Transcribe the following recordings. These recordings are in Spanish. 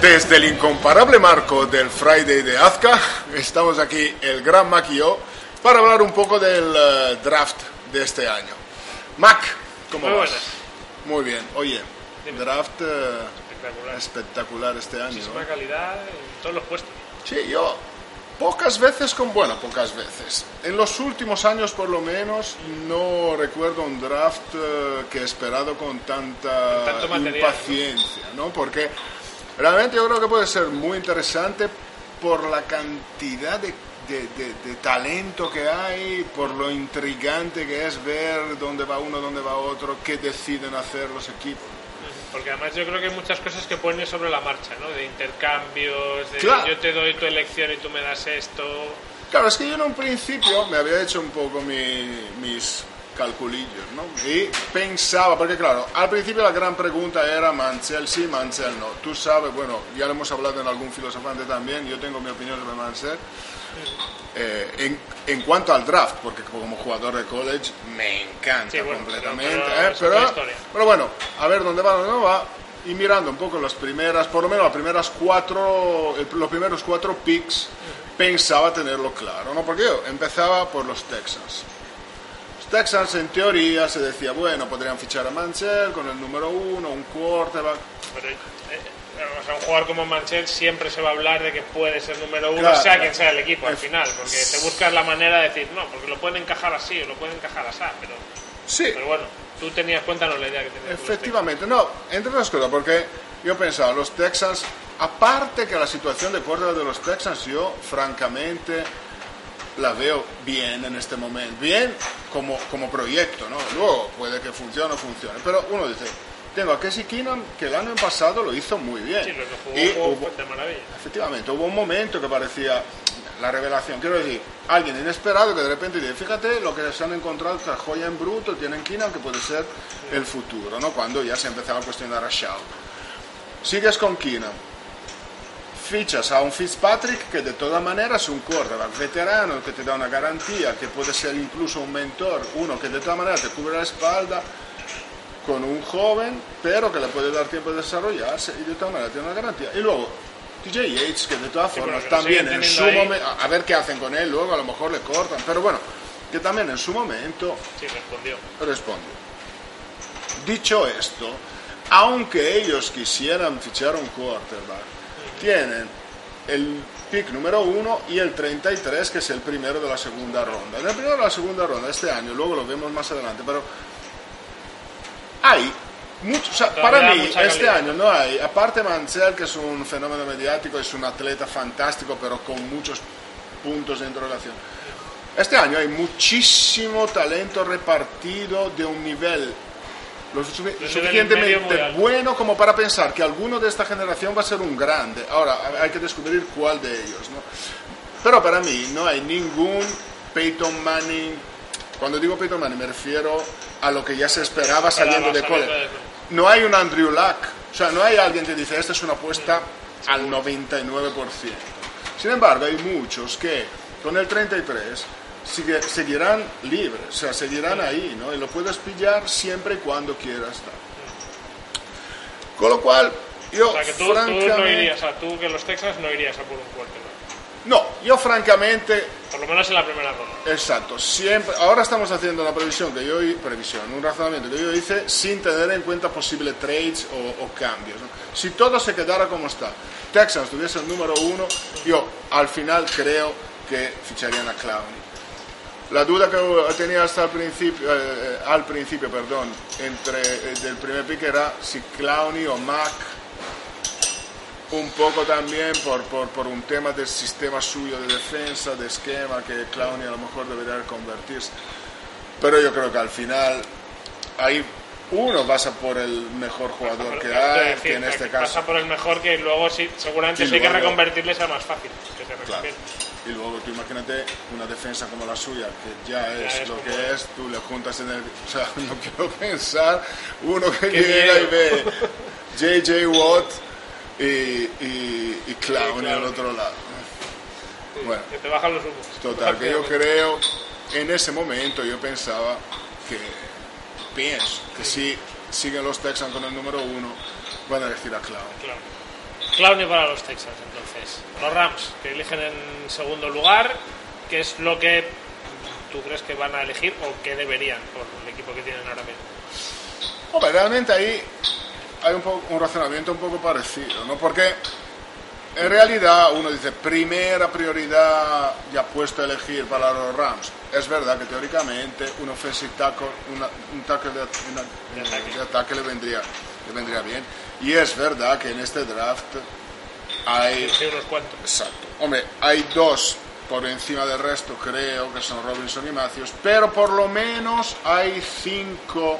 Desde el incomparable marco del Friday de Azca, estamos aquí el gran Mac y yo para hablar un poco del eh, draft de este año. Mac, ¿cómo Muy vas? buenas. Muy bien. Oye, Dime. draft eh, Espectacular. espectacular este año. Muchísima ¿eh? calidad en todos los puestos. Sí, yo pocas veces con bueno, pocas veces. En los últimos años por lo menos no recuerdo un draft eh, que he esperado con tanta Con tanto material, impaciencia, ¿no? Porque realmente yo creo que puede ser muy interesante por la cantidad de, de- de- de talento que hay, por lo intrigante que es ver dónde va uno, dónde va otro, qué deciden hacer los equipos. Porque además yo creo que hay muchas cosas que ponen sobre la marcha, ¿no? De intercambios, de Claro. yo te doy tu elección y tú me das esto. Claro, es que yo en un principio me había hecho un poco mi- mis calculillos, ¿no? Y pensaba, porque claro, al principio la gran pregunta era Mansell sí, Mansell no. Tú sabes, bueno, ya lo hemos hablado en algún filosofante también, yo tengo mi opinión sobre Mansell. Eh, en, en cuanto al draft, porque como jugador de college me encanta Sí, bueno, completamente. pero- ¿eh? pero, pero bueno, a ver dónde va, dónde no va. Y mirando un poco las primeras, por lo menos las primeras cuatro, el- los primeros cuatro picks, pensaba tenerlo claro, ¿no? Porque yo empezaba por los Texans. Texans en teoría se decía, bueno, podrían fichar a Mansell con el número uno, un quarterback. Pero, eh, o sea, un jugador como Manchel siempre se va a hablar de que puede ser número uno, Claro, sea claro. quien sea el equipo al final. Porque te buscas la manera de decir, no, porque lo pueden encajar así o lo pueden encajar así. Pero, Sí, pero bueno, tú tenías cuenta no la idea que tenías. Efectivamente, no, entre otras cosas, porque yo pensaba, los Texans, aparte que la situación de quarterback de los Texans, yo francamente la veo bien en este momento, bien como, como proyecto, ¿no? Luego puede que funcione o funcione, pero uno dice, tengo a Casey Keenum que el año pasado lo hizo muy bien. Sí, lo que jugó y fue hubo- de maravilla. Efectivamente, hubo un momento que parecía la revelación. Quiero decir, alguien inesperado que de repente dice, fíjate lo que se han encontrado, esta joya en bruto, tienen Keenan que puede ser el futuro, ¿no? Cuando ya se empezaba a cuestionar a Shaw. Sigues con Keenan. Fichas a un Fitzpatrick que de todas maneras es un quarterback veterano que te da una garantía, que puede ser incluso un mentor, uno que de todas maneras te cubre la espalda, con un joven, pero que le puede dar tiempo de desarrollarse y de todas maneras tiene una garantía. Y luego, TJ Yates, que de todas Sí, formas lo también en su momento, a ver qué hacen con él, luego a lo mejor le cortan, pero bueno, que también en su momento Sí, respondió. responde. Dicho esto, aunque ellos quisieran fichar un quarterback, tienen el pick número uno y el 33, que es el primero de la segunda ronda. El primero de la segunda ronda este año, luego lo vemos más adelante, pero hay mucho, o sea, para mí este año no hay, aparte Mansell, que es un fenómeno mediático, es un atleta fantástico, pero con muchos puntos de interrogación. Este año hay muchísimo talento repartido de un nivel lo suficientemente bueno como para pensar que alguno de esta generación va a ser un grande. Ahora, hay que descubrir cuál de ellos, ¿no? Pero para mí no hay ningún Peyton Manning. Cuando digo Peyton Manning me refiero a lo que ya se esperaba saliendo de cole. No hay un Andrew Luck. O sea, no hay alguien que dice, esta es una apuesta al 99%. Sin embargo, hay muchos que con el 33 sigue- seguirán libres, o sea, seguirán ahí, ¿no? Y lo puedes pillar siempre y cuando quieras. tal. Con lo cual, yo O sea, que tú, tú no francamente... irías, o sea, tú que los Texas no irías a por un quarterback. No, yo francamente Por lo menos en la primera ronda. Exacto, siempre. Ahora estamos haciendo una previsión que yo previsión, un razonamiento que yo hice sin tener en cuenta posibles trades o, o cambios. ¿no? Si todo se quedara como está, Texans tuviese el número uno, yo al final creo que ficharían a Clowney. La duda que tenía hasta el principio, eh, al principio, perdón, entre eh, del primer pick era si Clowney o Mac un poco también por, por, por un tema del sistema suyo de defensa, de esquema, que Clowney a lo mejor debería convertirse. Pero yo creo que al final ahí uno pasa por el mejor jugador que hay, decir, que en este pasa caso... por el mejor que luego sí, seguramente si hay que reconvertirle sea más fácil. que se. Y luego tú imagínate una defensa como la suya, que ya es, es lo que es, tú le juntas en el... O sea, no quiero pensar uno que Qué llega y miedo. ve JJ Watt y, y, y Clowney al Clowney. otro lado. Bueno. Que te bajan los humos. Total, que yo creo, en ese momento yo pensaba que, pienso, que si siguen los Texans con el número uno, van a elegir a Clown. Claro. Clowney para los Texans, entonces. Los Rams, que eligen en segundo lugar, ¿qué es lo que tú crees que van a elegir o que deberían por el equipo que tienen ahora mismo? Hombre, realmente ahí hay un, poco, un razonamiento un poco parecido, ¿no? Porque en realidad uno dice, primera prioridad ya puesto a elegir para los Rams. Es verdad que teóricamente un offensive tackle, una- un tackle de, una- De ataque. de ataque le vendría, le vendría bien. Y es verdad que en este draft hay unos cuantos. Exacto. Hombre, hay dos por encima del resto, creo, que son Robinson y Matthews, pero por lo menos hay cinco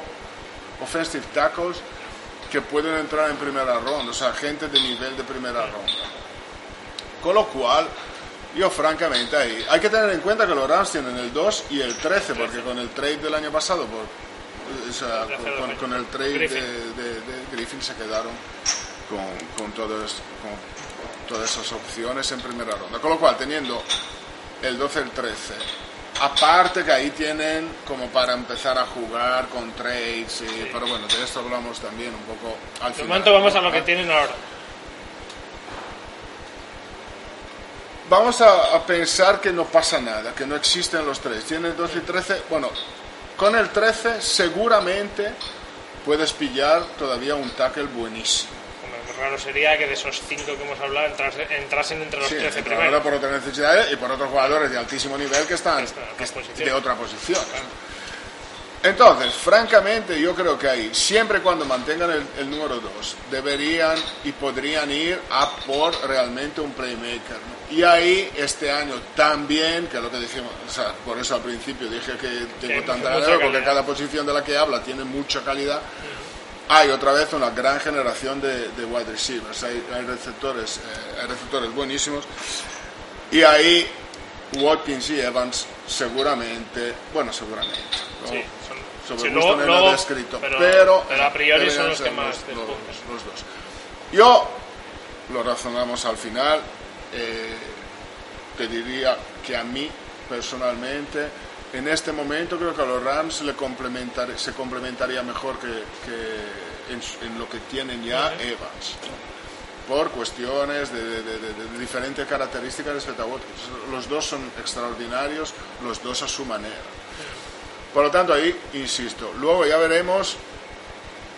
offensive tackles que pueden entrar en primera ronda, o sea, gente de nivel de primera ronda. Con lo cual, yo francamente ahí, hay que tener en cuenta que los Rams tienen el 2 y el 13, porque con el trade del año pasado, por, con, con- el trade Griffin. De, de- de Griffin se quedaron con, con, todos- con todas esas opciones en primera ronda. Con lo cual, teniendo el 12 y el 13, aparte que ahí tienen como para empezar a jugar con trades, y- pero bueno, de esto hablamos también un poco al De final. momento vamos a ¿no? lo que tienen ahora. Vamos a, a pensar que no pasa nada, que no existen los tres. Tienen 12 y 13. Bueno, con el 13 seguramente puedes pillar todavía un tackle buenísimo. Lo raro sería que de esos cinco que hemos hablado entrase- entrasen entre los Sí, 13 pero primeros. por otras necesidades y por otros jugadores de altísimo nivel que están Esta- que de otra posición. Entonces, francamente, yo creo que ahí, siempre cuando mantengan el, el número 2, deberían y podrían ir a por realmente un playmaker. ¿no? Y ahí, este año también, que es lo que dijimos, o sea, por eso al principio dije que tengo mucha tanta calidad, porque cada posición de la que habla tiene mucha calidad. Hay otra vez una gran generación de, de wide receivers, hay, hay receptores, eh, hay receptores buenísimos. Y ahí Watkins y Evans seguramente, bueno, seguramente. ¿no? Sí, son- Sobre sí, luego- no luego- descrito, pero, pero, pero a priori son los que más los, los- los dos. Yo lo razonamos al final, eh, te diría que a mí personalmente en este momento creo que a los Rams le complementar- se complementaría mejor que, que en, en lo que tienen ya Evans por cuestiones de, de- de- de- de diferentes características respecto a Watkins. Los dos son extraordinarios, los dos a su manera. Por lo tanto, ahí insisto. Luego ya veremos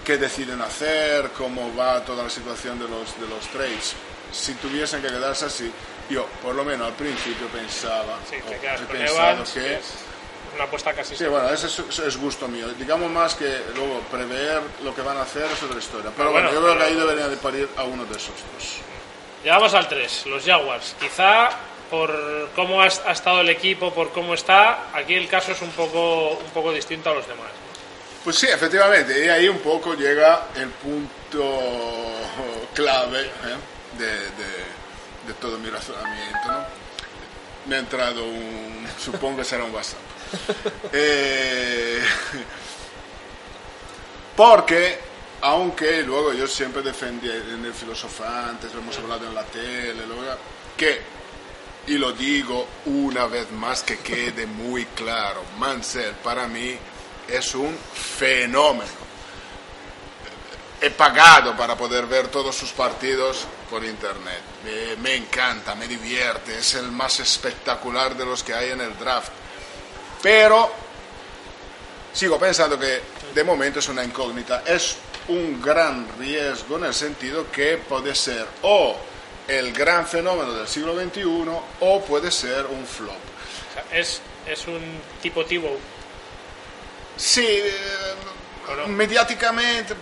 qué deciden hacer, cómo va toda la situación de los, de los trades. Si tuviesen que quedarse así, yo por lo menos al principio pensaba, Sí, te quedas he con pensado Evans, que es una apuesta casi Sí, bueno, ese es, es gusto mío. Digamos más que luego prever lo que van a hacer es otra historia. Pero Ah, bueno, bueno, yo creo que pero- ahí deberían de parir a uno de esos dos. Llegamos al 3, los Jaguars. Quizá por cómo ha, ha estado el equipo, por cómo está, aquí el caso es un poco, un poco distinto a los demás. Pues sí, efectivamente, y ahí un poco llega el punto clave ¿eh? De, de- de todo mi razonamiento. ¿no? Me ha entrado un, supongo que será un WhatsApp. Eh, porque, aunque luego yo siempre defendí en el filosofante, lo hemos hablado en la tele, luego, que, y lo digo una vez más que quede muy claro, Mansell para mí es un fenómeno. He pagado para poder ver todos sus partidos por internet. Me, me encanta, me divierte, es el más espectacular de los que hay en el draft. Pero sigo pensando que de momento es una incógnita. Es un gran riesgo en el sentido que puede ser o el gran fenómeno del siglo XXI o puede ser un flop. O sea, es, es un tipo Tibo. Sí, eh, mediáticamente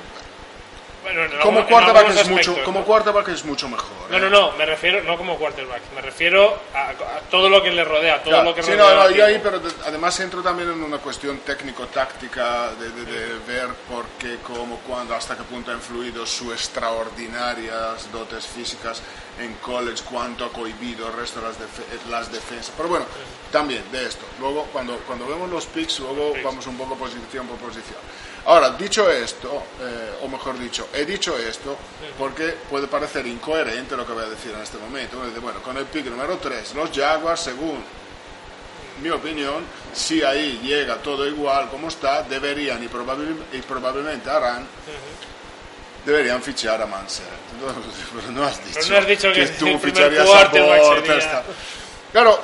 Bueno, en como en quarterback es mucho, como ¿no? quarterback es mucho mejor. No, ¿eh? no, no, me refiero, no como quarterback, me refiero a, a todo lo que le rodea, todo Claro, lo que sí, rodea. no, no, yo ahí, pero de- además entro también en una cuestión técnico-táctica de, de- de ver por qué, cómo, cuándo, hasta qué punto ha influido sus extraordinarias dotes físicas en college, cuánto ha cohibido el resto de las, defe- las defensas. Pero bueno, también de esto. Luego, cuando, cuando vemos los picks, luego Picks. vamos un poco posición por posición. Ahora, dicho esto, eh, o mejor dicho, he dicho esto porque puede parecer incoherente lo que voy a decir en este momento. Uno dice, bueno, con el pick número 3, los Jaguars, según mi opinión, si ahí llega todo igual como está, deberían y, probabil- y probablemente harán, deberían fichar a Mansell. No, pero no has dicho, no has dicho que tú ficharías a tal. Claro,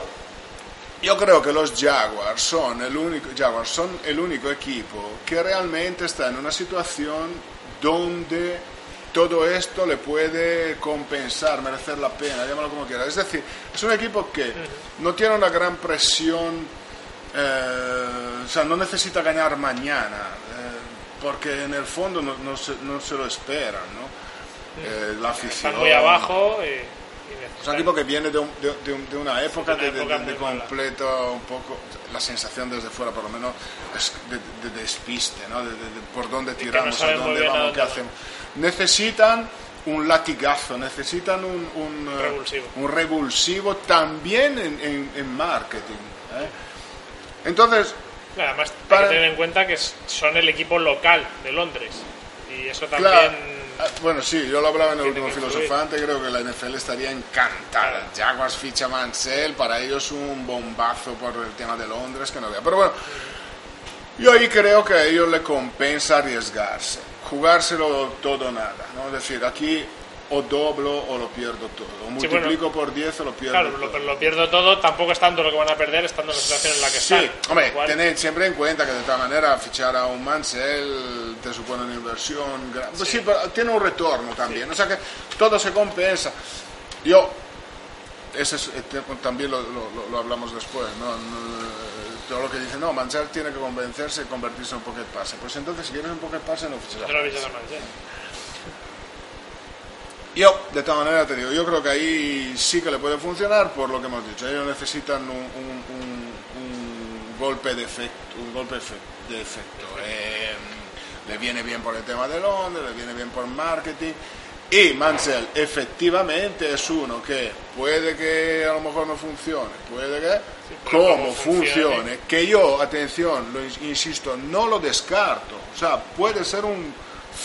yo creo que los Jaguars son el único, Jaguars son el único equipo que realmente está en una situación donde todo esto le puede compensar, merecer la pena, llámalo como quieras. Es decir, es un equipo que no tiene una gran presión, eh, o sea, no necesita ganar mañana, eh, porque en el fondo no, no se, no se lo esperan, ¿no? Eh, la afición. Están muy abajo y, un necesitan- equipo que viene de, un- de- un- de una época una época de- de completo, un poco, la sensación desde fuera por lo menos, es de, de despiste, ¿no? De, por dónde que no tiramos, a dónde vamos, qué hacemos. Necesitan un latigazo, necesitan un, un, eh, Revulsivo. un revulsivo también en, en- en marketing. ¿eh? Entonces, Además, hay Para- que tener en cuenta que son el equipo local de Londres. Y eso Claro. también. Ah, Bueno, sí, yo lo hablaba en el último filosofante, creo que la NFL estaría encantada. Jaguars ficha Mansell, para ellos un bombazo por el tema de Londres que no vea. Pero bueno, yo ahí creo que a ellos le compensa arriesgarse, jugárselo todo o nada, ¿no? Es decir, aquí o doblo o lo pierdo todo, o Sí, multiplico por 10 o lo pierdo Claro, todo. lo, pero lo pierdo todo, tampoco es tanto lo que van a perder estando en la situación en la que Sí, están. hombre, lo cual, tened siempre en cuenta que de todas maneras fichar a un Mansell te supone una inversión grande. Pues sí, pero tiene un retorno también. O sea que todo se compensa. Yo, ese es, también lo, lo- lo- lo hablamos después, ¿no? Todo lo que dice, no, Mansell tiene que convencerse y convertirse en un pocket pase. Pues entonces, si quieres un pocket pase, no fiches a lo Mansell. visto tan mal, sí. Yo, de todas maneras, te digo, yo creo que ahí sí que le puede funcionar por lo que hemos dicho. Ellos necesitan un, un- un- un golpe de efecto. Un golpe de efecto. Eh, le viene bien por el tema de Londres, le viene bien por marketing. Y Mansell efectivamente es uno que puede que a lo mejor no funcione, puede que como como funcione. funcione, que yo, atención, lo ins- insisto, no lo descarto. O sea, puede ser un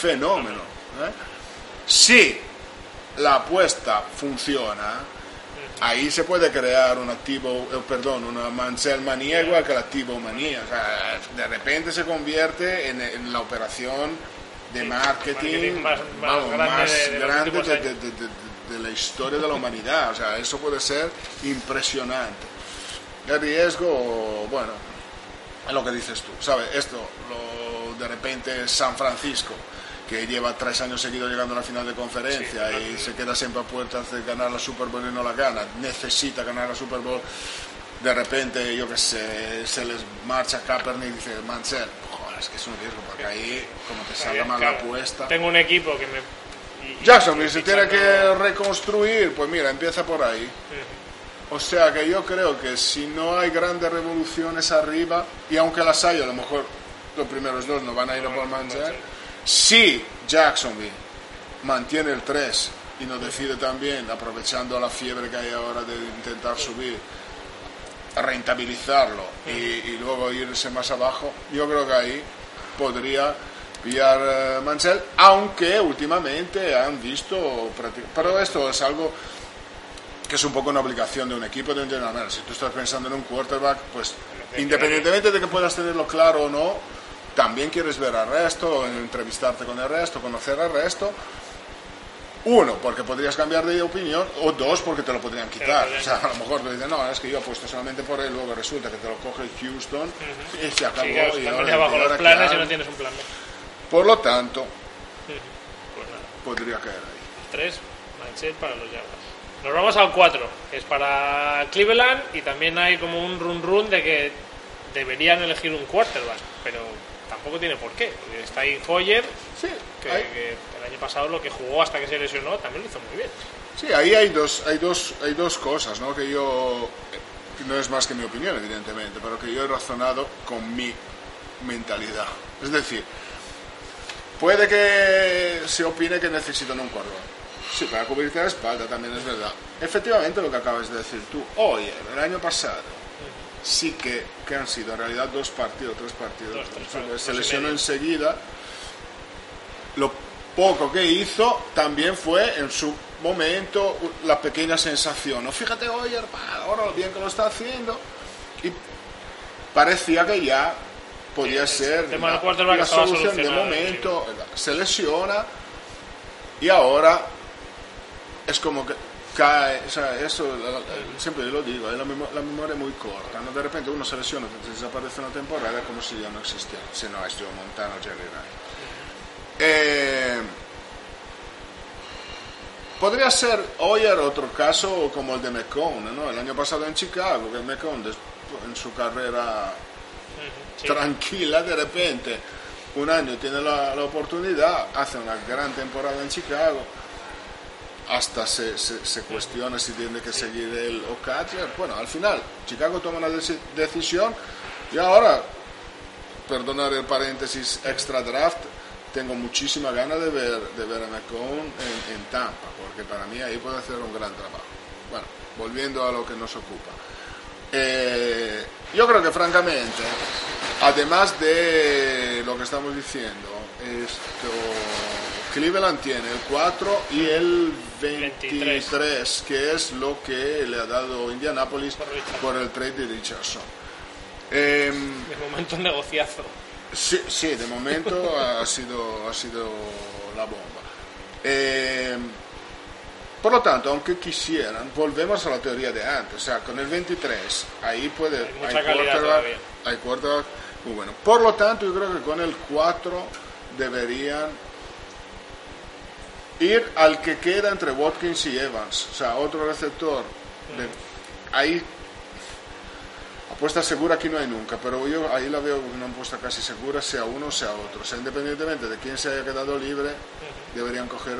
fenómeno. ¿eh? Si la apuesta funciona, ahí se puede crear un activo, eh, perdón, una Mansell manía igual que la activo manía. O sea, de repente se convierte en, en la operación de marketing, marketing más- más vamos, grande más de la historia de la humanidad. O sea, eso puede ser impresionante. El riesgo, bueno, es lo que dices tú, ¿sabes? Esto, lo, de repente San Francisco, que lleva tres años seguidos llegando a la final de conferencia Sí, y se queda siempre a puertas de ganar la Super Bowl y no la gana, necesita ganar la Super Bowl, de repente, yo que sé, se les marcha Kaepernick y dice, joder, es que es un riesgo, porque ahí, como te salga mal la apuesta... Tengo un equipo que me. y- y- Jacksonville y se fichando- tiene que reconstruir, pues mira, empieza por ahí. O sea que yo creo que si no hay grandes revoluciones arriba, y aunque las hay, a lo mejor los primeros dos no van a ir a por Mansell, si Jacksonville mantiene el 3 y nos decide también, aprovechando la fiebre que hay ahora de intentar subir, rentabilizarlo y, y luego irse más abajo, yo creo que ahí podría pillar eh, Mansell, aunque últimamente han visto, pero esto es algo que es un poco una obligación de un equipo de un general manager. Si tú estás pensando en un quarterback, pues independientemente de que puedas tenerlo claro o no, también quieres ver al resto, entrevistarte con el resto, conocer al resto. Uno, porque podrías cambiar de opinión, o dos, porque te lo podrían quitar. O sea, a lo mejor te dicen, no, es que yo apuesto solamente por él, luego resulta que te lo coge Houston y se acabó. Sí, claro, y ahora- bajo los planes y no tienes un plan. Por lo tanto, Pues nada, podría caer ahí. 3, Manchester para los Jaguars. Nos vamos al 4, que es para Cleveland y también hay como un run run de que deberían elegir un quarterback, pero tampoco tiene por qué. Está ahí Hoyer, Sí, que, que el año pasado lo que jugó hasta que se lesionó también lo hizo muy bien. Sí, ahí hay dos, hay dos, hay dos cosas, ¿no? Que yo, no es más que mi opinión, evidentemente, pero que yo he razonado con mi mentalidad. Es decir, puede que se opine que necesitan un quarterback. Sí, para cubrirte la espalda también es verdad. Efectivamente, lo que acabas de decir tú. Oye, el año pasado sí que, que han sido en realidad dos partidos, tres partidos. Dos, tres Se- dos lesionó enseguida lo poco que hizo también fue en su momento la pequeña sensación. No, fíjate, oye, hermano, ahora lo bien que lo está haciendo. Y parecía que ya podía Sí, ser el tema solución de momento. Se lesiona y ahora es como que cae, o sea, eso la- la- siempre lo digo, es la, memo- la memoria muy corta, ¿no? De repente uno se lesiona, te desaparece una temporada como si ya no existiera, si no es Joe Montana o Jerry Rice. Eh, podría ser Hoyer otro caso como el de McCone, ¿no? El año pasado en Chicago, que McCone des- en su carrera Sí. tranquila, de repente, un año tiene la, la oportunidad, hace una gran temporada en Chicago, hasta se, se, se cuestiona si tiene que seguir él o Cutler. Bueno, al final, Chicago toma una deci- decisión y ahora, perdonar el paréntesis extra draft, tengo muchísima ganas de ver, de ver a McCone en, en Tampa, porque para mí ahí puede hacer un gran trabajo. Bueno, volviendo a lo que nos ocupa. Eh, yo creo que francamente, además de lo que estamos diciendo, esto, Cleveland tiene el 4 y el 23, que es lo que le ha dado Indianapolis Por por el trade de Richardson. Em, De momento un negociazo. Sí, sí, de momento ha sido, ha sido la bomba. Eh, por lo tanto, aunque quisieran, volvemos a la teoría de antes. O sea, con el 23, ahí puede. Hay mucha quarterback-. Hay quarterback muy bueno. Por lo tanto, yo creo que con el 4 deberían ir al que queda entre Watkins y Evans. O sea, otro receptor. de- ahí Apuesta segura aquí no hay nunca, pero yo ahí la veo una apuesta casi segura, sea uno o sea otro. O sea, independientemente de quién se haya quedado libre, deberían coger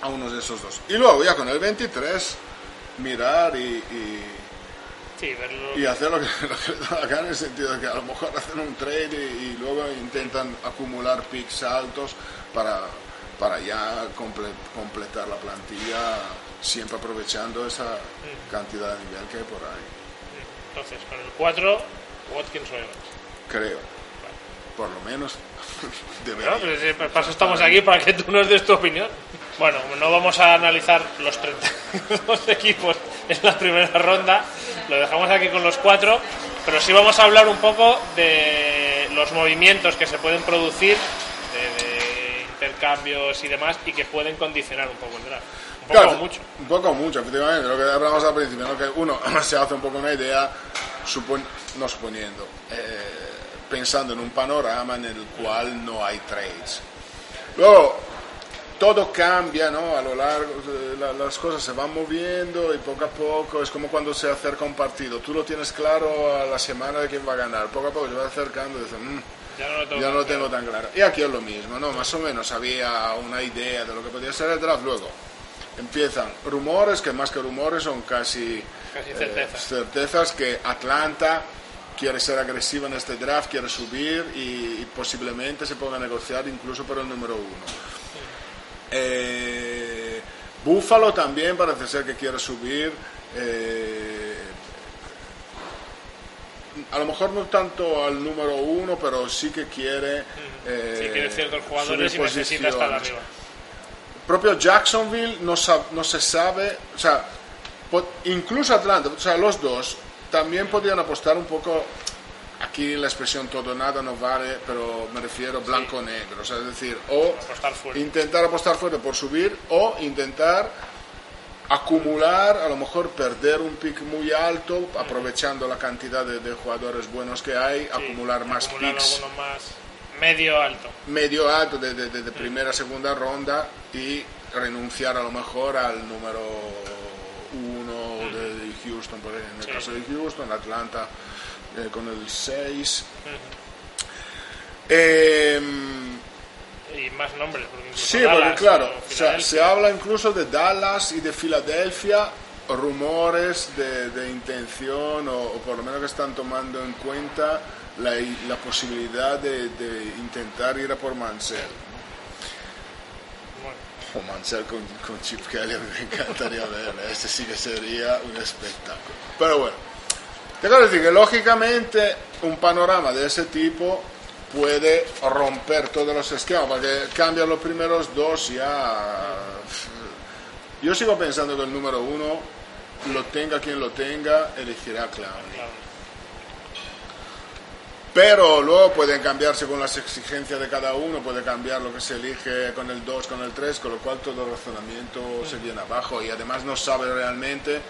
a uno de esos dos. Y luego ya con el 23, mirar y, y- Sí, verlo. y hacer lo que, lo que gana en el sentido de que a lo mejor hacen un trade y, y luego intentan acumular picks altos para, para ya comple- completar la plantilla, siempre aprovechando esa cantidad de nivel que hay por ahí. Entonces, con el 4, Watkins o Evans. Creo. Por lo menos debería. Claro, pues, para eso estamos aquí, para que tú nos des tu opinión. Bueno, no vamos a analizar los 32 equipos en la primera ronda, lo dejamos aquí con los cuatro, pero sí vamos a hablar un poco de los movimientos que se pueden producir, de intercambios y demás, y que pueden condicionar un poco el draft. Un poco Claro, o mucho. Un poco mucho, efectivamente. Lo que hablamos al principio, ¿no? que uno se hace un poco una idea, supon- no suponiendo, eh, pensando en un panorama en el cual no hay trades. Luego, todo cambia, ¿no? A lo largo, de la- las cosas se van moviendo y poco a poco es como cuando se acerca un partido. Tú lo tienes claro a la semana de quién va a ganar. Poco a poco se va acercando y dices, "Mm, Ya no lo tengo ya no tan lo tengo tan claro. Y aquí es lo mismo, ¿no? Más o menos había una idea de lo que podía ser el draft. Luego empiezan rumores, que más que rumores son casi, Casi eh, certezas. que Atlanta quiere ser agresiva en este draft, quiere subir y, y posiblemente se pueda negociar incluso por el número uno. Eh, Buffalo también parece ser que quiere subir. eh, a lo mejor no tanto al número uno, pero sí que quiere. eh, Sí, quiere ciertos jugadores y necesita estar arriba. Propio Jacksonville no, no se sabe, o sea, incluso Atlanta, o sea, los dos también podrían apostar un poco aquí la expresión todo nada no vale, pero me refiero blanco-negro, o sea, es decir, o Apostar intentar apostar fuerte por subir o intentar acumular, a lo mejor perder un pick muy alto, aprovechando la cantidad de, de jugadores buenos que hay, Sí, acumular más acumular picks más medio alto. medio alto de, de- primera segunda ronda y renunciar a lo mejor al número uno de, de Houston, por en el Sí. caso de Houston, Atlanta eh, con el 6. Em, Y más nombres, porque Sí, Dallas porque claro, o sea, se habla incluso de Dallas y de Filadelfia, rumores de, de intención o, o por lo menos que están tomando en cuenta la, la posibilidad de, de intentar ir a por Mansell. Bueno, O Mansell con, con Chip Kelly, me encantaría verlo, este sí que sería un espectáculo. Pero bueno, te quiero decir que lógicamente un panorama de ese tipo puede romper todos los esquemas, porque cambian los primeros dos ya... Yo sigo pensando que el número uno, lo tenga quien lo tenga, elegirá Clowney. Pero luego pueden cambiarse con las exigencias de cada uno, puede cambiar lo que se elige con el 2, con el 3, con lo cual todo el razonamiento se viene abajo y además no sabe realmente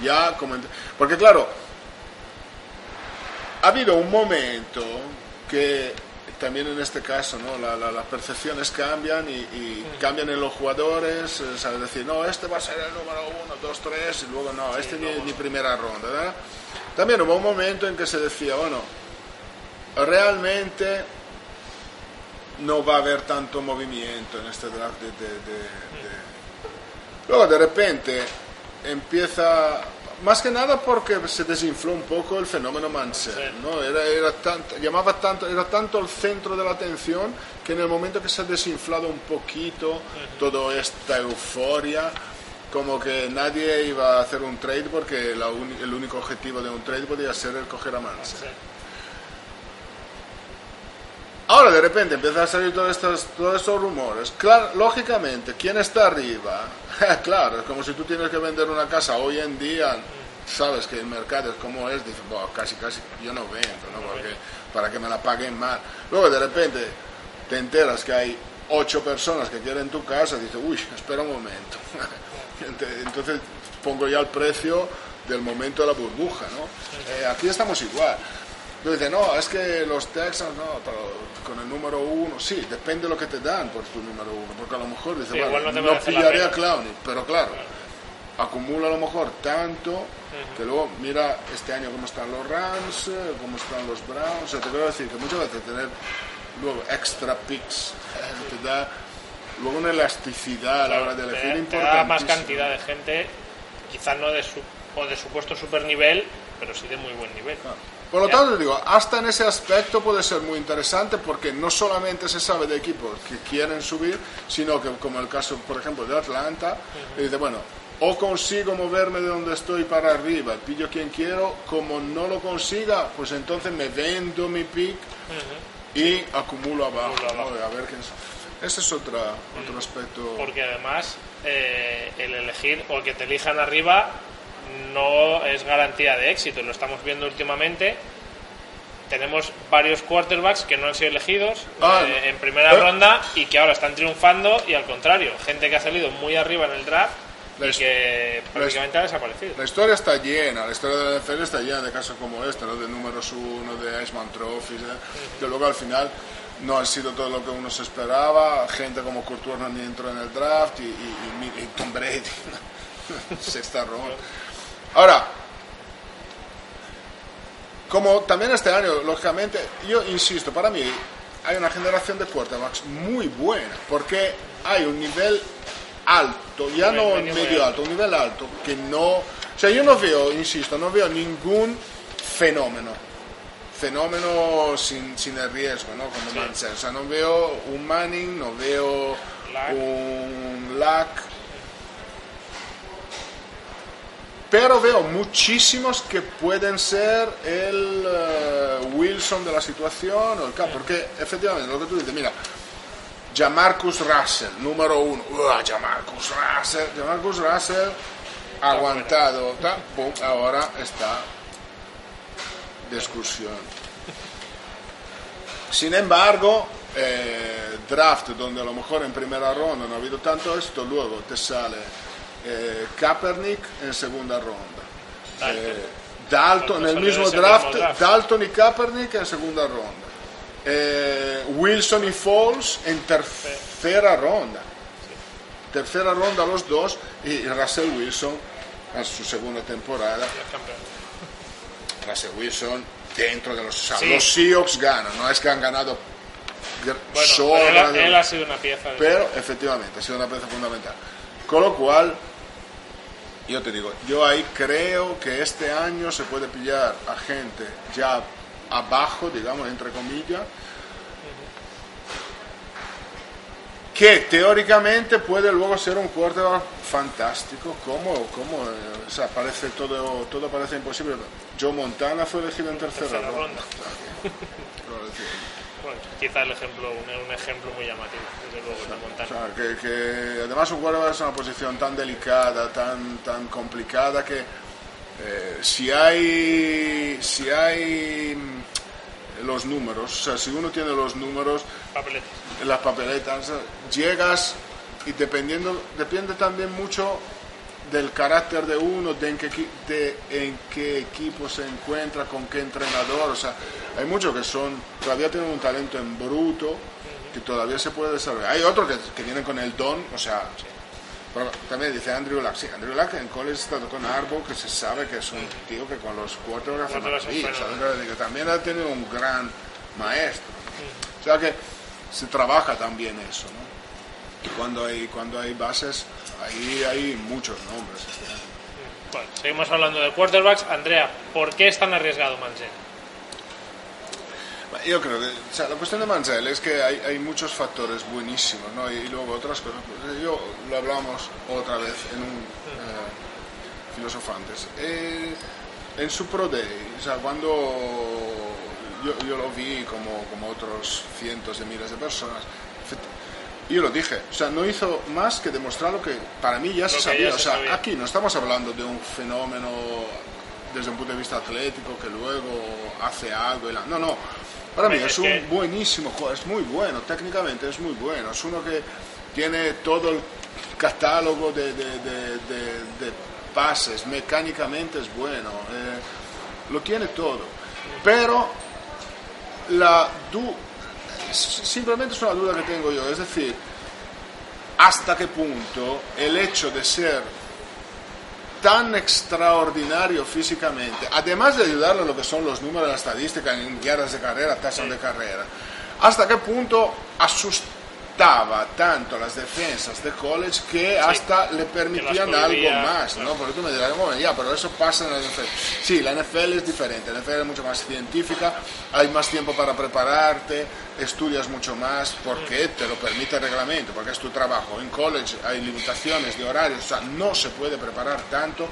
ya ent- Porque claro, ha habido un momento que también en este caso ¿no? La- la- las percepciones cambian y, y cambian en los jugadores, eh, ¿sabes? decir, no, este va a ser el número 1, 2, 3 y luego no, este ni, ni primera ronda. ¿verdad? También hubo un momento en que se decía, bueno, realmente no va a haber tanto movimiento en este draft de, de- de- de- luego de repente empieza más que nada porque se desinfló un poco el fenómeno Mansell Sí. ¿no? era, era tanto, llamaba tanto era tanto el centro de la atención que en el momento que se ha desinflado un poquito toda esta euforia como que nadie iba a hacer un trade porque la el único objetivo de un trade podía ser el coger a Mansell Sí. Ahora de repente empiezan a salir todos estos, todos estos rumores. Claro, lógicamente, ¿quién está arriba? claro, es como si tú tienes que vender una casa hoy en día, sabes que el mercado es como es, dices, "Buah, casi, casi yo no vendo, ¿no? Porque para que me la paguen mal. Luego de repente te enteras que hay ocho personas que quieren tu casa, dices, uy, espera un momento. Ent- Entonces pongo ya el precio del momento de la burbuja, ¿no? Eh, aquí estamos igual. Tú dices, no, es que los Texans, no, pero con el número uno, sí, depende de lo que te dan por tu número uno, porque a lo mejor dices, Sí, bueno, igual no te no, pillaré a Clowney, pero claro, acumula a lo mejor tanto que luego mira este año cómo están los Rams, eh, cómo están los Browns, o sea, te quiero decir que muchas veces tener luego extra picks eh, te da luego una elasticidad a la hora de Te- elegir te, da más cantidad de gente, quizás no de su, o de supuesto super nivel, pero sí de muy buen nivel. Por lo tanto, digo, hasta en ese aspecto puede ser muy interesante porque no solamente se sabe de equipos que quieren subir, sino que como el caso, por ejemplo, de Atlanta, que dice, bueno, o consigo moverme de donde estoy para arriba, pillo quien quiero, como no lo consiga, pues entonces me vendo mi pick y acumulo abajo, Acumulo ¿no? abajo. a ver quién es. Ese es otra, otro aspecto. Porque además eh, el elegir o que te elijan arriba no es garantía de éxito, lo estamos viendo últimamente. Tenemos varios quarterbacks que no han sido elegidos Ah, eh, en primera Eh. ronda y que ahora están triunfando y al contrario, gente que ha salido muy arriba en el draft La y que prácticamente ha desaparecido. La historia está llena, la historia de la NFL está llena de casos como este, ¿no? de números uno, de Iceman Trophies, ¿eh? que luego al final no han sido todo lo que uno se esperaba, gente como Kurt Warner ni entró en el draft y, y- y y Tom Brady, sexta ronda. Ahora, como también este año, lógicamente, yo insisto, para mí hay una generación de quarterbacks muy buena, porque hay un nivel alto, ya no medio alto, un nivel alto, que no... O sea, yo no veo, insisto, no veo ningún fenómeno, fenómeno sin, sin el riesgo, ¿no? Como Sí. Mansell. O sea, no veo un Manning, no veo Lack. un Lack, pero veo muchísimos que pueden ser el eh, Wilson de la situación o el K, porque efectivamente lo que tú dices, mira, Jamarcus Russell, número uno, ¡Uah, Jamarcus Russell, Jamarcus Russell aguantado, ta, pum, ahora está de excursión. Sin embargo, eh, draft donde a lo mejor en primera ronda no ha habido tanto esto, luego te sale eh, Kaepernick en segunda ronda. Dalton. Eh, Dalton, en el mismo draft. Dalton y Kaepernick en segunda ronda. Eh, Wilson y Foles en tercera ronda. Tercera ronda los dos y Russell Wilson en su segunda temporada. Russell Wilson dentro de los... o sea, Sí. Los Seahawks ganan, no es que han ganado Bueno, sobra él, de- él ha sido una pieza. pero efectivamente ha sido una pieza fundamental. Con lo cual, yo te digo, yo ahí creo que este año se puede pillar a gente ya abajo, digamos, entre comillas, que teóricamente puede luego ser un quarterback fantástico, como, como eh, o sea, parece todo, todo parece imposible. Joe Montana fue elegido en tercera, Tercera ronda. Ronda. O sea, que, quiero decir, Bueno, quizá el ejemplo, un, un ejemplo muy llamativo, desde luego, O Montana. sea, que, que además un es una posición tan delicada, tan, tan complicada que eh, si hay si hay mm, los números, o sea, si uno tiene los números, Papeletas. las papeletas, llegas y dependiendo, depende también mucho del carácter de uno, de en, qué, de en qué equipo se encuentra, con qué entrenador, o sea, hay muchos que son, todavía tienen un talento en bruto, que todavía se puede desarrollar. Hay otros que, que vienen con el don, o sea, pero también dice Andrew Luck, sí, Andrew Luck en college está con Arbo, que se sabe que es un tío que con los fenómeno. ¿sabes? que también ha tenido un gran maestro. O sea que se trabaja también eso, ¿no? Y cuando hay, cuando hay bases, ahí hay muchos nombres. Bueno, seguimos hablando de quarterbacks. Andrea, ¿por qué es tan arriesgado Manziel? Yo creo que o sea, la cuestión de Mansell es que hay, hay muchos factores buenísimos, ¿no? Y, luego otras cosas. pues, yo lo hablamos otra vez en un eh, Filosofantes. Eh, en su Pro Day, o sea, cuando yo, yo lo vi como, como otros cientos de miles de personas, efect- yo lo dije, o sea, no hizo más que demostrar lo que para mí ya se que sabía. ya o se sea, sabía. aquí no estamos hablando de un fenómeno desde un punto de vista atlético que luego hace algo. y la- No, no. Para mí es un buenísimo jugador, es muy bueno, técnicamente es muy bueno. Es uno que tiene todo el catálogo de, de- de- de- de pases, mecánicamente es bueno, eh, lo tiene todo. Pero la du- simplemente es una duda que tengo yo, es decir, hasta qué punto el hecho de ser tan extraordinario físicamente, además de ayudarle a lo que son los números de la estadística en yardas de carrera, tasas de carrera, hasta qué punto asustaba tanto las defensas de college que hasta le permitían algo más. ¿no? Porque tú me dirás, bueno, ya, pero eso pasa en la NFL. Sí, la NFL es diferente, la NFL es mucho más científica, hay más tiempo para prepararte, estudias mucho más, porque te lo permite el reglamento, porque es tu trabajo. En college hay limitaciones de horarios, o sea, no se puede preparar tanto.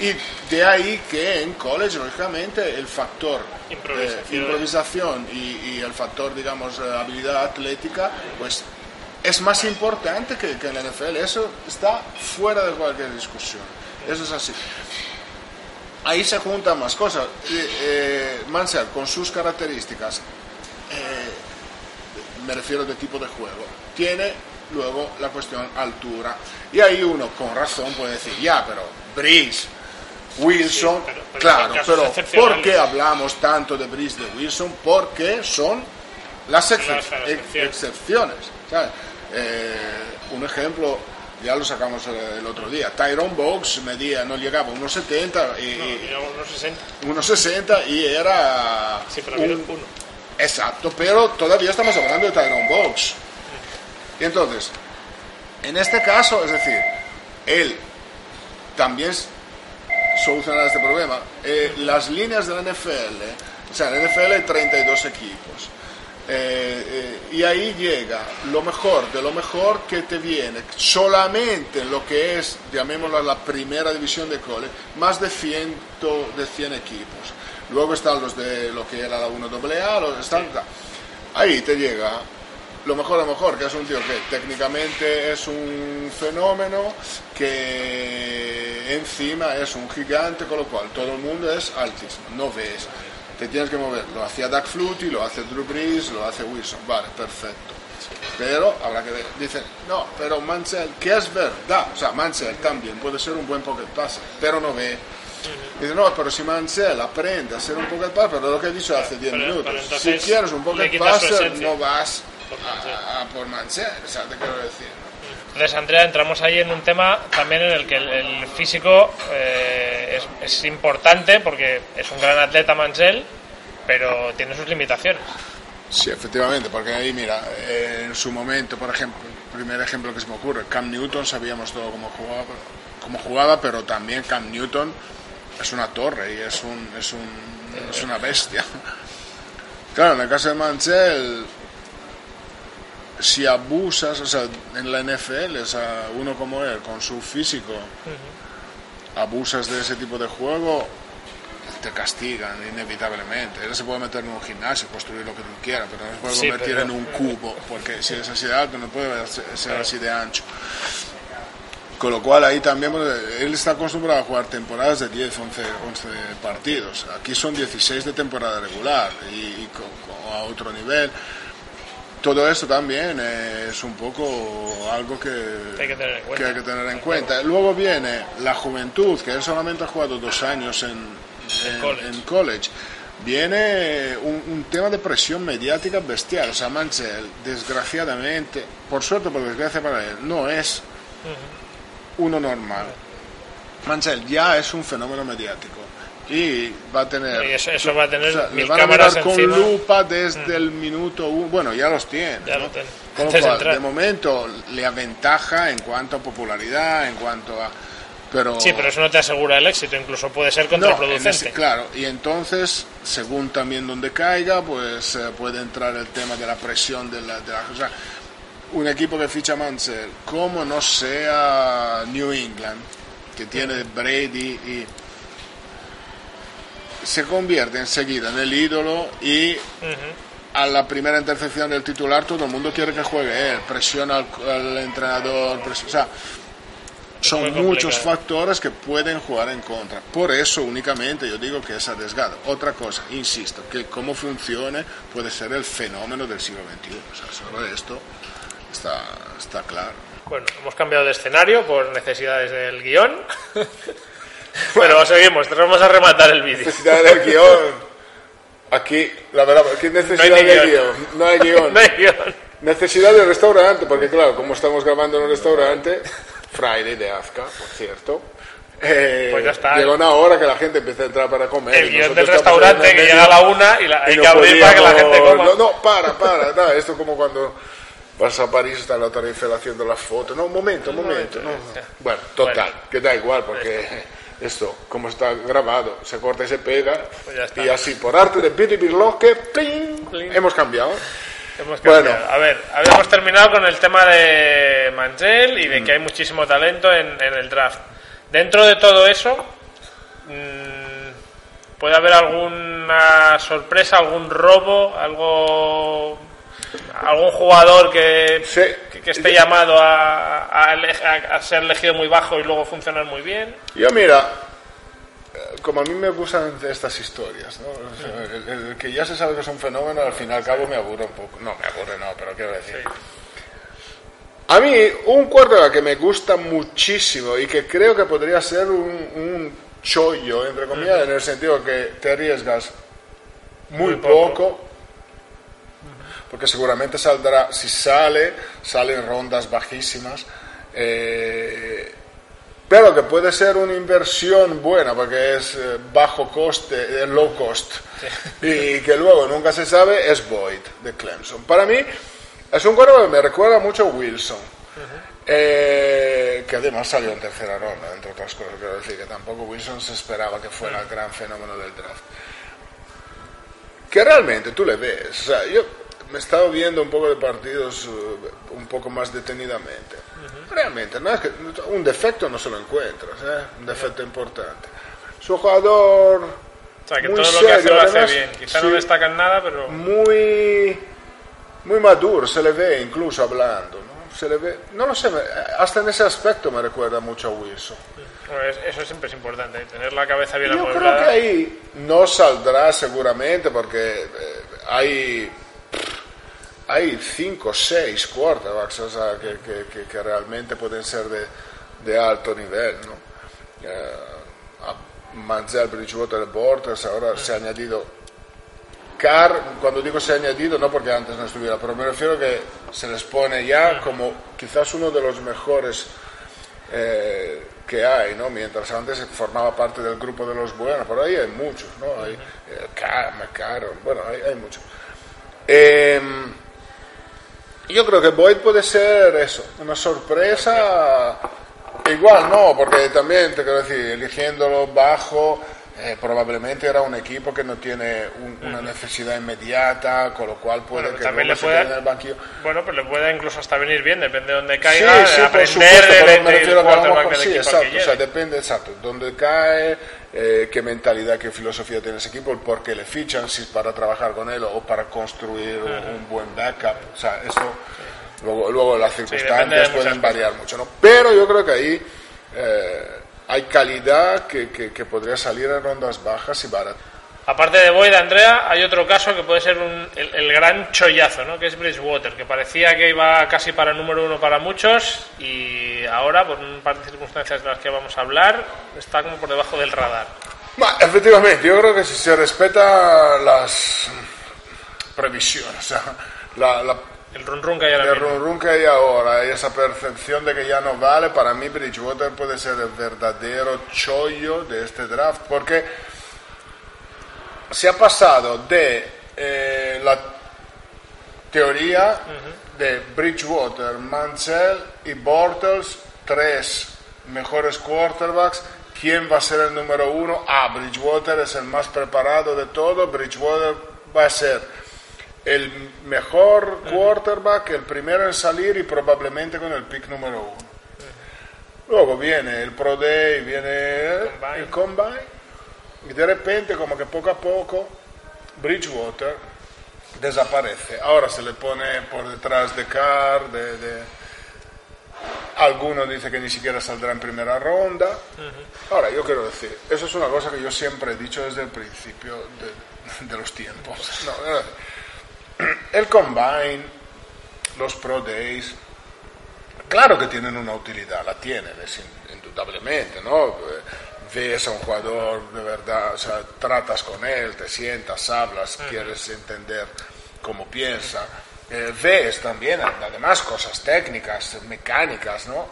Y de ahí que en college, lógicamente, el factor Improvisación. eh, improvisación y, y el factor, digamos, eh, habilidad atlética, pues es más importante que, que en la NFL. Eso está fuera de cualquier discusión. Eso es así. Ahí se juntan más cosas. Eh, eh, Mansell, con sus características, eh, me refiero de tipo de juego, tiene luego la cuestión altura. Y ahí uno, con razón, puede decir, ya, pero Breeze, Wilson, Sí, pero- pero claro, pero. ¿por qué hablamos tanto de Breeze de Wilson? Porque son las, excep- Las- las ex- excepciones. excepciones. ¿sabes? Eh, un ejemplo, ya lo sacamos el, el otro día, Tyrone Box medía, no llegaba a 1,70 y, No, digamos unos 60. 1,60 y era Sí, pero un- uno. Exacto, pero todavía estamos hablando de Tyrone Box. Y entonces, en este caso, es decir, él también solucionará este problema. Eh, las líneas de la NFL, o sea, la NFL hay 32 equipos. Eh, eh, y ahí llega lo mejor de lo mejor que te viene solamente en lo que es, llamémosla la primera división de college, más de 100, de 100 equipos. Luego están los de lo que era la 1AA, los están, ahí te llega lo mejor de lo mejor, que es un tío que técnicamente es un fenómeno, que encima es un gigante, con lo cual todo el mundo es altísimo, no ves. Te tienes que mover. Lo hacía Doug Flutie, lo hace Drew Brees, lo hace Wilson. Vale, perfecto. Pero habrá que ver. Dicen, no, pero Mansell, que es verdad. O sea, Mansell también puede ser un buen pocket passer, pero no ve. Dice, no, pero si Mansell aprende a ser un pocket passer, pero lo que he dicho hace 10 Pero- minutos, pero si quieres un pocket passer, no vas a, a por Mansell, o sea, te quiero decir. Entonces, Andrea, entramos ahí en un tema también en el que el, físico eh, es, es importante porque es un gran atleta Mansell, pero tiene sus limitaciones. Sí, efectivamente, porque ahí, mira, eh, en su momento, por ejemplo, el primer ejemplo que se me ocurre, Cam Newton, sabíamos todo cómo jugaba, cómo jugaba pero también Cam Newton es una torre y es, un, es, un, es una bestia. Claro, en el caso de Mansell, si abusas, o sea, en la NFL, o sea, uno como él, con su físico, abusas de ese tipo de juego, te castigan inevitablemente. Él se puede meter en un gimnasio, construir lo que tú quieras, pero no se puede Sí, convertir pero- en un cubo, porque si es así de alto no puede ser ser así de ancho. Con lo cual ahí también, pues, él está acostumbrado a jugar temporadas de 10, 11, 11 partidos. Aquí son 16 de temporada regular y, y con- con- a otro nivel. Todo esto también es un poco algo que Hay que tener en cuenta. que hay que tener en cuenta. Luego viene la juventud, que él solamente ha jugado dos años en, en- college. en college. Viene un, un tema de presión mediática bestial. O sea, Mansell, desgraciadamente, por suerte o por desgracia para él, no es uno normal. Mansell ya es un fenómeno mediático y va a tener Y eso- eso va a tener o sea, le mil van a cámaras mirar con encima. lupa desde el minuto uno bueno ya los tiene Ya ¿no? lo de cual, entrar. de momento le aventaja en cuanto a popularidad en cuanto a pero Sí, pero eso no te asegura el éxito, incluso puede ser no, en contraproducente. ese- claro, y entonces, según también donde caiga, pues eh, puede entrar el tema de la presión de la, de la- o sea, un equipo que ficha Mansell, como no sea New England, que tiene Brady y se convierte enseguida en el ídolo y a la primera intercepción del titular todo el mundo quiere que juegue él, presiona al, al entrenador, pres- o sea, son muchos factores que pueden jugar en contra. Por eso únicamente yo digo que es arriesgado. Otra cosa, insisto, que cómo funcione puede ser el fenómeno del siglo XXI. O sea, sobre esto está, está claro. Bueno, hemos cambiado de escenario por necesidades del guion. Pero seguimos, vamos a rematar el vídeo. Necesidad del guion. Aquí, la verdad, ¿qué necesidad No hay de guion. guion? No hay guion. No hay guion. Necesidad de restaurante, porque claro, como estamos grabando en un restaurante, Friday de Azca, por cierto. eh, Pues ya está. Llega una hora que la gente empieza a entrar para comer. El guion del restaurante que llega a la una y la- hay y que abrir para que la gente podíamos- coma. No, no, para, para. no, esto como cuando vas a París está la Tarifel haciendo la foto. No, un momento, un momento. no. Bueno, total, Bueno. que da igual porque esto, como está grabado, se corta y se pega. Pues ya está. y así, por arte de Piti Birloque, ¡pling! Pling. hemos cambiado. Hemos Bueno. A ver, habíamos terminado con el tema de Mangel y Mm. de que hay muchísimo talento en, en el draft. Dentro de todo eso, mm, ¿puede haber alguna sorpresa, algún robo, algo, algún jugador que, Sí. que, que esté llamado a, a ser elegido muy bajo y luego funcionar muy bien? Yo mira, eh, como a mí me gustan estas historias, ¿no? O sea, el, el que ya se sabe que es un fenómeno, al fin y al cabo me aburre un poco. No, me aburre no, pero quiero decir. A mí, un quarterback que me gusta muchísimo y que creo que podría ser un, un chollo, entre comillas, en el sentido que te arriesgas muy, Muy poco. poco, porque seguramente saldrá, si sale, sale en rondas bajísimas. eh, pero que puede ser una inversión buena porque es eh, bajo coste, eh, low cost, y que luego nunca se sabe, es Boyd de Clemson. Para mí es un cuervo que me recuerda mucho a Wilson, eh, que además salió en tercera ronda, entre otras cosas. Quiero decir que tampoco Wilson se esperaba que fuera el gran fenómeno del draft. Que realmente tú le ves, o sea, yo me he estado viendo un poco de partidos eh, un poco más detenidamente. Realmente, no es que un defecto no se lo encuentras, ¿eh? un defecto importante. Es un jugador O sea, que muy todo lo que hace serio, lo hace además, bien. Quizá no sí, destacan nada, pero... muy, muy maduro, se le ve incluso hablando. ¿no? se le ve, no lo sé, hasta en ese aspecto me recuerda mucho a Wilson. Bueno, eso siempre es importante, tener la cabeza bien Yo creo amueblada. que ahí no saldrá seguramente porque eh, hay hay cinco o seis quarterbacks o sea, que, que- que- que realmente pueden ser de, de alto nivel. ¿no? Eh, a Manziel, Bridgewater, Bortles, ahora se ha añadido Carr, cuando digo se ha añadido, no porque antes no estuviera, pero me refiero que se les pone ya como quizás uno de los mejores eh, que hay, ¿no? Mientras antes formaba parte del grupo de los buenos, por ahí hay muchos, ¿no? Hay eh, Carr, McCarron, bueno, hay, hay muchos. Em, yo creo que Boyd puede ser eso, una sorpresa. Igual no, porque también te quiero decir, eligiéndolo bajo, eh, probablemente era un equipo que no tiene un- una necesidad inmediata, con lo cual puede Bueno, que también le pueda- en el banquillo. Bueno, pero le puede incluso hasta venir bien, depende de dónde Sí, caiga, sí, de por supuesto, de, pero me refiero que a del sí, exacto, que o sea, depende, exacto, dónde cae, eh, qué mentalidad, qué filosofía tiene ese equipo, el por qué le fichan, si es para trabajar con él o para construir un, un buen backup, o sea, eso, luego, luego las de circunstancias muchas pueden cosas. variar mucho, ¿no? Pero yo creo que ahí eh, hay calidad que, que- que podría salir en rondas bajas y baratas. Aparte de Boyd, Andrea, hay otro caso que puede ser un- el, el gran chollazo, ¿no? que es Bridgewater, que parecía que iba casi para número uno para muchos y ahora, por un par de circunstancias de las que vamos a hablar, está como por debajo del radar. Ma, efectivamente, yo creo que si se respeta las previsiones, o sea, la, la El run run que hay ahora El run run que hay ahora y esa percepción de que ya no vale, para mí Bridgewater puede ser el verdadero chollo de este draft, porque se ha pasado de eh, la teoría de Bridgewater, Mansell y Bortles, tres mejores quarterbacks. ¿Quién va a ser el número uno? Ah, Bridgewater es el más preparado de todo. Bridgewater va a ser el mejor quarterback, el primero en salir y probablemente con el pick número uno. Luego viene el Pro Day, viene Combine. el Combine y de repente como que poco a poco Bridgewater desaparece. Ahora se le pone por detrás de Carr, de, de- algunos dicen que ni siquiera saldrá en primera ronda. Ahora, yo quiero decir, eso es una cosa que yo siempre he dicho desde el principio de, de los tiempos. No, el Combine, los Pro Days, claro que tienen una utilidad, la tienen, es in- indudablemente, ¿no? Eh, Ves a un jugador de verdad, o sea, tratas con él, te sientas, hablas, quieres entender cómo piensa. Eh, ves también, además, cosas técnicas, mecánicas, ¿no?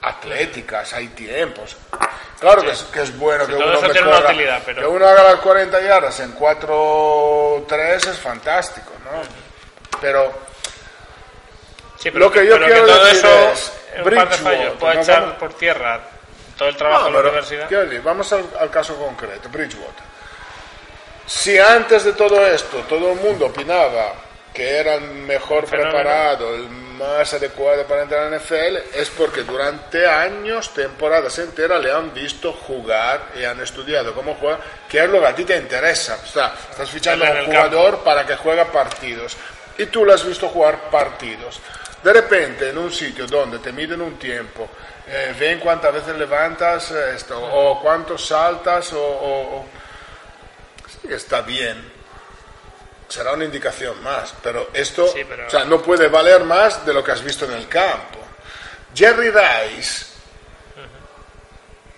Atléticas, hay tiempos. Claro que, es, que es bueno Sí, que uno, utilidad, pero- que uno haga las 40 yardas en 4-3 es fantástico, ¿no? Pero Sí, Lo que yo pero quiero todo decir eso, es, un par de fallos, puede no echar vamos- por tierra todo el trabajo No, de la pero, universidad. decir, vamos al, al caso concreto, Bridgewater. Si antes de todo esto todo el mundo opinaba que era el mejor preparado, el más adecuado para entrar en NFL, es porque durante años, temporadas enteras, le han visto jugar y han estudiado cómo juega, que es lo que a ti te interesa. O sea, estás fichando a un jugador para que juegue partidos y tú lo has visto jugar partidos. De repente, en un sitio donde te miden un tiempo, eh, ven cuántas veces levantas eh, esto, o cuántos saltas, o, o- o- sí está bien. Será una indicación más, pero esto Sí, pero- o sea, no puede valer más de lo que has visto en el campo. Jerry Rice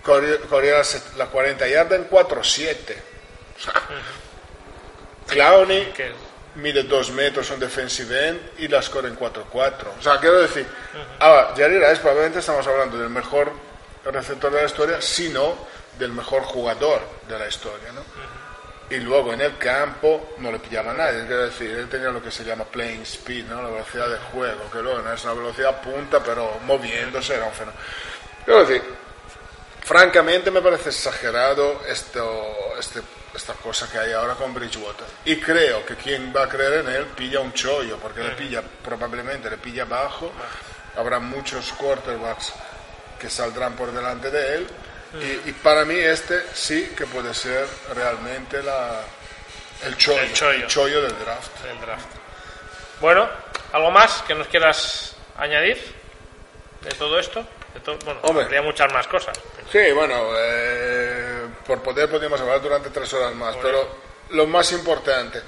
corrió, corrió la set- la 40 yardas en 4-7. O sea, Clowney mide 2 metros un defensive end y las corre en 4-4. O sea, quiero decir, ahora, Jerry Rice probablemente estamos hablando del mejor receptor de la historia, sino del mejor jugador de la historia, ¿no? Y luego en el campo no le pillaba a nadie, quiero decir, él tenía lo que se llama playing speed, ¿no? La velocidad de juego, que luego no es una velocidad punta, pero moviéndose era un fenómeno. Quiero decir, francamente me parece exagerado esto, este, esta cosa que hay ahora con Bridgewater. Y creo que quien va a creer en él pilla un chollo, porque le pilla, probablemente le pilla bajo. Habrá muchos quarterbacks que saldrán por delante de él. Y, y para mí este sí que puede ser realmente la, el, chollo, El chollo. el chollo del draft. del draft. Bueno, ¿algo más que nos quieras añadir? de todo esto? De to- bueno, Hombre. habría muchas más cosas. Sí, bueno, eh, por poder podríamos hablar durante tres horas más, pero lo más importante,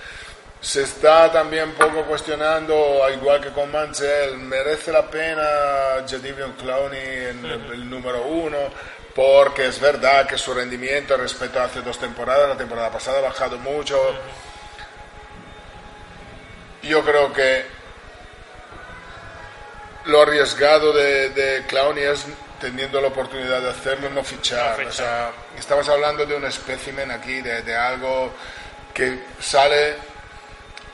se está también un poco cuestionando, al igual que con Mansell, ¿merece la pena Jadivion Clowney en el, el número uno? Porque es verdad que su rendimiento respecto a hace dos temporadas, la temporada pasada ha bajado mucho. Yo creo que lo arriesgado de, de Clowney es teniendo la oportunidad de hacerlo, no fichar. No fichar. O sea, estamos hablando de un espécimen aquí, de, de algo que sale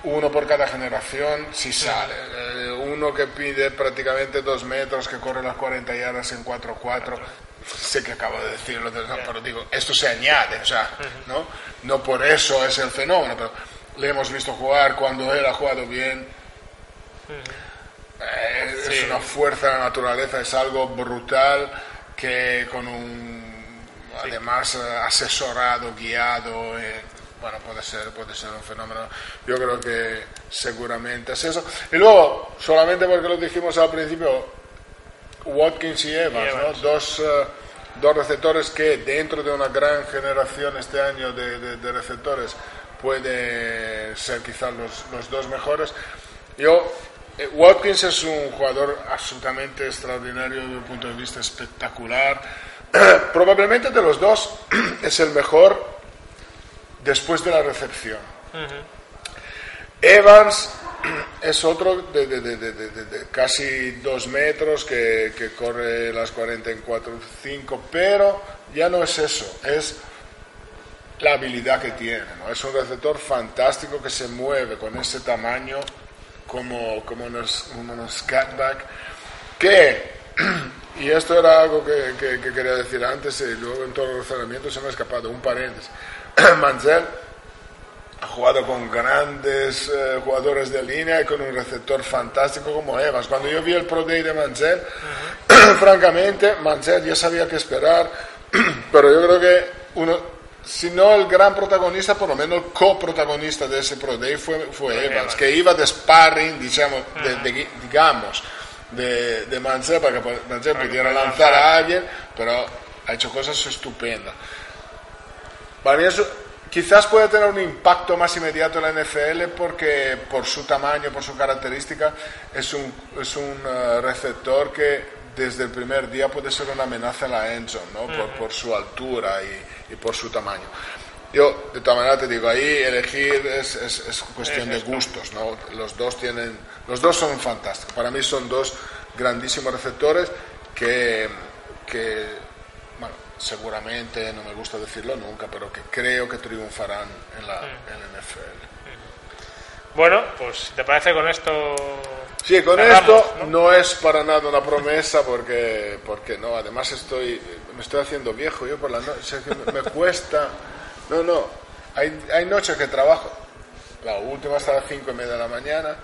uno por cada generación, si sale. Eh, uno que pide prácticamente dos metros, que corre las 40 yardas en 4-4. Sé que acabo de decirlo, pero digo, esto se añade, o sea, ¿no? No por eso es el fenómeno, pero le hemos visto jugar cuando él ha jugado bien. Eh, Sí. Es una fuerza de la naturaleza, es algo brutal que con un además eh, asesorado, guiado, eh, bueno, puede ser, puede ser un fenómeno. Yo creo que seguramente es eso. Y luego, solamente porque lo dijimos al principio, Watkins y Evans, ¿no? Evans. Dos, eh, dos receptores que dentro de una gran generación este año de, de- de receptores puede ser quizás los, los dos mejores. Yo, eh, Watkins es un jugador absolutamente extraordinario desde un punto de vista espectacular. Probablemente de los dos es el mejor después de la recepción. Evans es otro de, casi dos metros que, corre las 40 en 4 5, pero ya no es eso, es la habilidad que tiene. ¿no? Es un receptor fantástico que se mueve con ese tamaño como, como unos, unos catback que, y esto era algo que quería decir antes y luego en todo el razonamiento se me ha escapado, un paréntesis. Manzel ha jugado con grandes eh, jugadores de línea y con un receptor fantástico como Evans. Cuando yo vi el Pro Day de Mansell, francamente, Mansell ya sabía qué esperar, pero yo creo que uno, si no el gran protagonista, por lo menos el coprotagonista de ese Pro Day fue, fue Evans, Evans. que iba de sparring, digamos, de- de- digamos de, de para que que pudiera lanzar. a alguien, pero ha hecho cosas estupendas. Para mí eso quizás puede tener un impacto más inmediato en la NFL porque por su tamaño, por su característica, es un, es un eh, receptor que desde el primer día puede ser una amenaza en la end zone, ¿no? por, por su altura y, y por su tamaño. Yo, de todas maneras, te digo, ahí elegir es, es, es cuestión Es de gustos, ¿no? Los dos tienen, los dos son fantásticos. Para mí son dos grandísimos receptores que, que seguramente, no me gusta decirlo nunca, pero que creo que triunfarán en la, en la NFL. Bueno, pues si te parece con esto. Sí, con cerramos, esto ¿no? ¿no? es para nada una promesa porque, porque no, además estoy, me estoy haciendo viejo yo por la noche, me cuesta, no, no, hay, hay noches que trabajo, la última hasta las cinco y media de la mañana,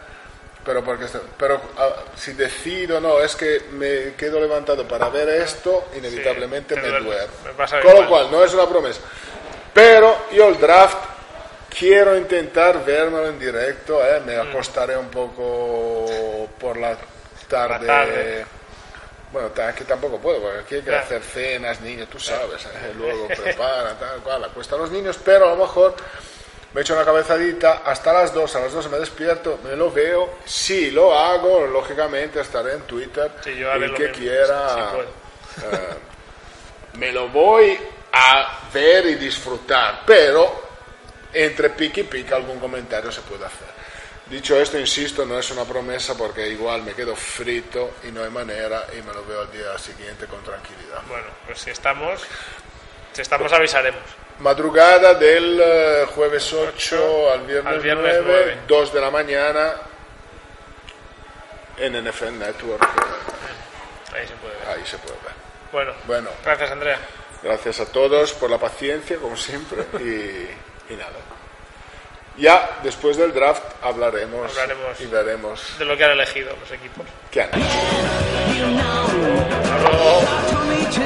pero porque pero ah, si decido no, es que me quedo levantado para ver esto, inevitablemente te me duermo. Me Con lo cual, no es una promesa. Pero yo el draft quiero intentar verlo en directo, ¿eh? me acostaré un poco por la tarde. La tarde. Bueno, que tampoco puedo, porque aquí hay que Claro. hacer cenas, niños, tú sabes, ¿eh? luego prepara, tal cual, acuesta a los niños, pero a lo mejor me echo una cabezadita hasta las 2, a las 2 me despierto, me lo veo, si lo hago, lógicamente estaré en Twitter, Sí, yo el que quiera puedo. eh, me lo voy a ver y disfrutar, pero entre pique y pique algún comentario se puede hacer. Dicho esto, insisto, no es una promesa porque igual me quedo frito y no hay manera y me lo veo al día siguiente con tranquilidad. Bueno, pues si estamos. Si estamos, avisaremos. Madrugada del eh, jueves 8, 8 al viernes, al viernes 9, 2 de la mañana en NFL Network. Ahí se puede ver. Ahí se puede ver. Bueno, bueno, gracias Andrea. Gracias a todos por la paciencia, como siempre, y, nada. Ya después del draft hablaremos, y veremos de lo que han elegido los equipos. ¿Qué han hecho?